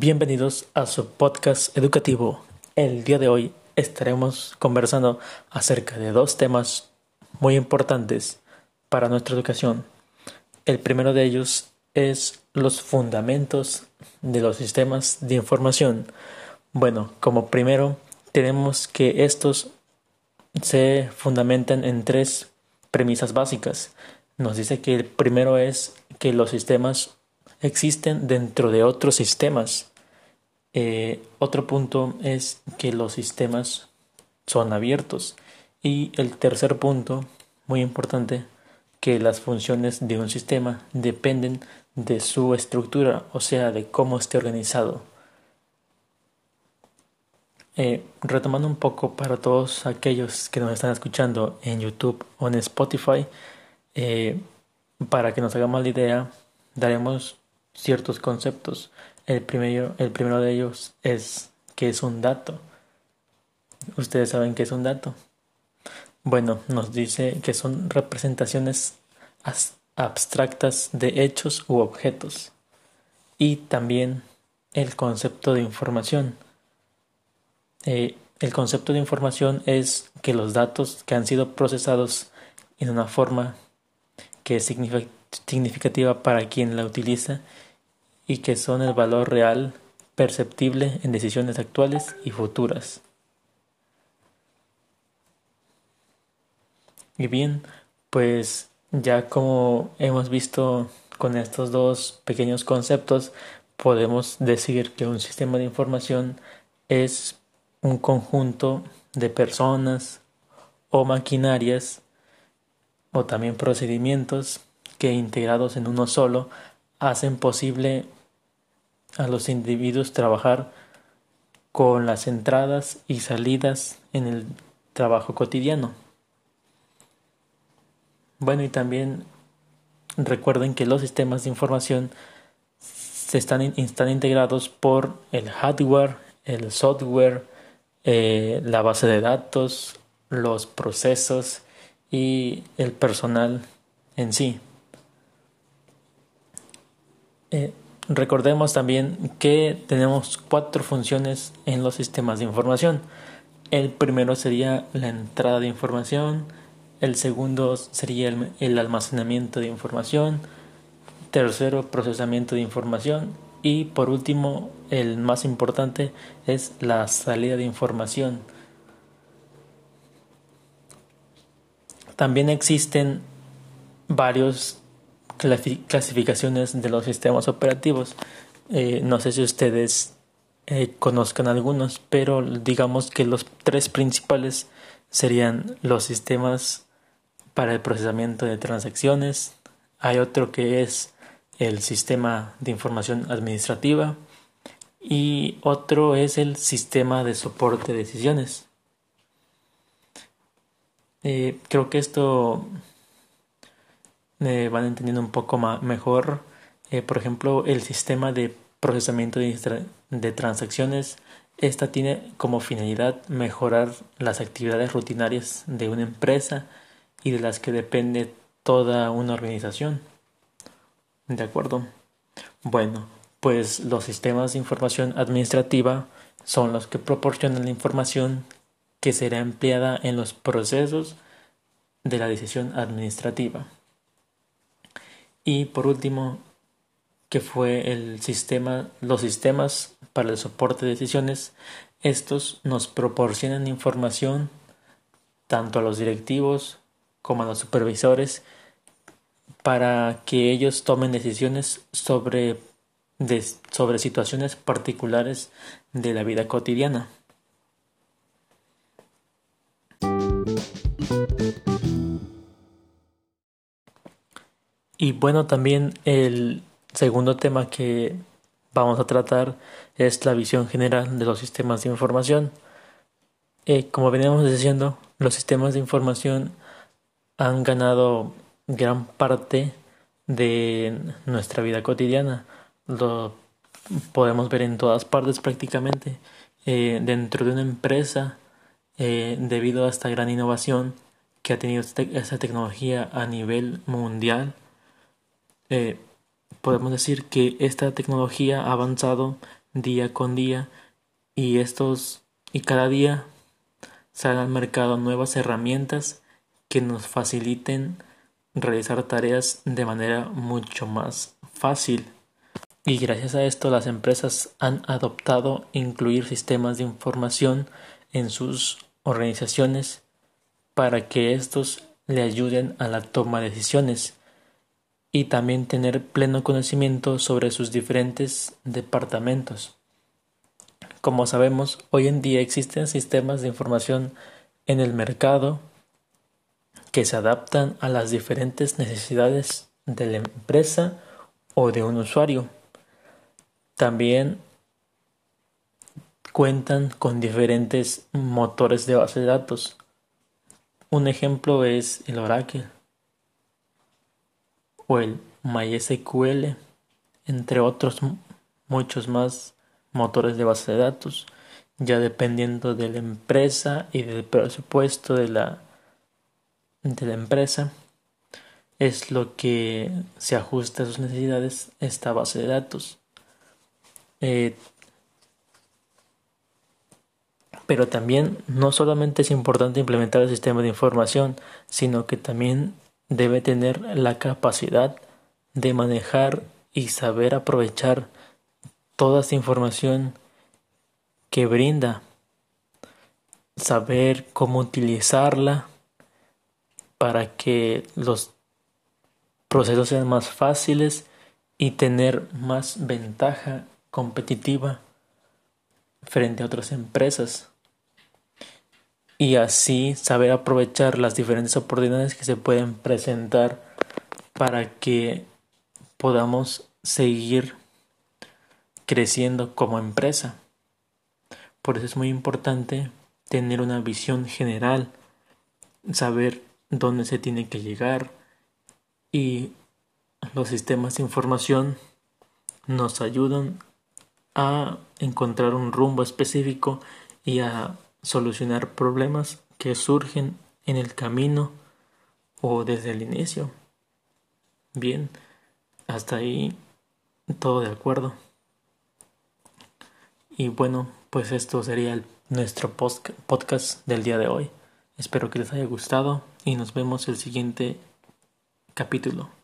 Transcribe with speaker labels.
Speaker 1: Bienvenidos a su podcast educativo. El día de hoy estaremos conversando acerca de dos temas muy importantes para nuestra educación. El primero de ellos es los fundamentos de los sistemas de información. Bueno, como primero tenemos que estos se fundamentan en tres premisas básicas. Nos dice que el primero es que los sistemas existen dentro de otros sistemas. Eh, otro punto es que los sistemas son abiertos. Y el tercer punto, muy importante, que las funciones de un sistema dependen de su estructura, o sea, de cómo esté organizado. Eh, retomando un poco para todos aquellos que nos están escuchando en YouTube o en Spotify, eh, para que nos hagamos la idea, daremos ciertos conceptos. El primero, el primero de ellos es que es un dato. Ustedes saben qué es un dato. Bueno, nos dice que son representaciones abstractas de hechos u objetos. Y también el concepto de información. Eh, el concepto de información es que los datos que han sido procesados en una forma que es significativa para quien la utiliza y que son el valor real perceptible en decisiones actuales y futuras. Y bien, pues ya como hemos visto con estos dos pequeños conceptos, podemos decir que un sistema de información es un conjunto de personas o maquinarias o también procedimientos que integrados en uno solo hacen posible a los individuos trabajar con las entradas y salidas en el trabajo cotidiano. Bueno, y también recuerden que los sistemas de información se están, están integrados por el hardware, el software, eh, la base de datos, los procesos y el personal en sí. Eh, recordemos también que tenemos cuatro funciones en los sistemas de información. El primero sería la entrada de información, el segundo sería el, almacenamiento de información, tercero procesamiento de información y por último el más importante es la salida de información. También existen varios clasificaciones de los sistemas operativos. Eh, no sé si ustedes eh, conozcan algunos, pero digamos que los tres principales serían los sistemas para el procesamiento de transacciones. Hay otro que es el sistema de información administrativa y otro es el sistema de soporte de decisiones. Eh, creo que esto eh, van entendiendo un poco mejor. Eh, por ejemplo, el sistema de procesamiento de, de transacciones. Esta tiene como finalidad mejorar las actividades rutinarias de una empresa y de las que depende toda una organización. ¿De acuerdo? Bueno, pues los sistemas de información administrativa son los que proporcionan la información que será empleada en los procesos de la decisión administrativa. Y por último, que fue el sistema, los sistemas para el soporte de decisiones, estos nos proporcionan información tanto a los directivos como a los supervisores para que ellos tomen decisiones sobre, sobre situaciones particulares de la vida cotidiana. Y bueno, también el segundo tema que vamos a tratar es la visión general de los sistemas de información. Eh, como veníamos diciendo, los sistemas de información han ganado gran parte de nuestra vida cotidiana. Lo podemos ver en todas partes prácticamente. Eh, dentro de una empresa, eh, debido a esta gran innovación que ha tenido esta tecnología a nivel mundial, eh, podemos decir que esta tecnología ha avanzado día con día y estos y cada día salen al mercado nuevas herramientas que nos faciliten realizar tareas de manera mucho más fácil. Y gracias a esto las empresas han adoptado incluir sistemas de información en sus organizaciones para que estos le ayuden a la toma de decisiones y también tener pleno conocimiento sobre sus diferentes departamentos. Como sabemos, hoy en día existen sistemas de información en el mercado que se adaptan a las diferentes necesidades de la empresa o de un usuario. También cuentan con diferentes motores de base de datos. Un ejemplo es el Oracle o el MySQL, entre otros muchos más motores de base de datos, ya dependiendo de la empresa y del presupuesto de la, de la empresa, es lo que se ajusta a sus necesidades esta base de datos. Eh, pero también no solamente es importante implementar el sistema de información, sino que también debe tener la capacidad de manejar y saber aprovechar toda esta información que brinda, saber cómo utilizarla para que los procesos sean más fáciles y tener más ventaja competitiva frente a otras empresas y así saber aprovechar las diferentes oportunidades que se pueden presentar para que podamos seguir creciendo como empresa. Por eso es muy importante tener una visión general, saber dónde se tiene que llegar y los sistemas de información nos ayudan a encontrar un rumbo específico y a solucionar problemas que surgen en el camino o desde el inicio. Bien, hasta ahí todo de acuerdo. Y bueno, pues esto sería nuestro podcast del día de hoy. Espero que les haya gustado y nos vemos el siguiente capítulo.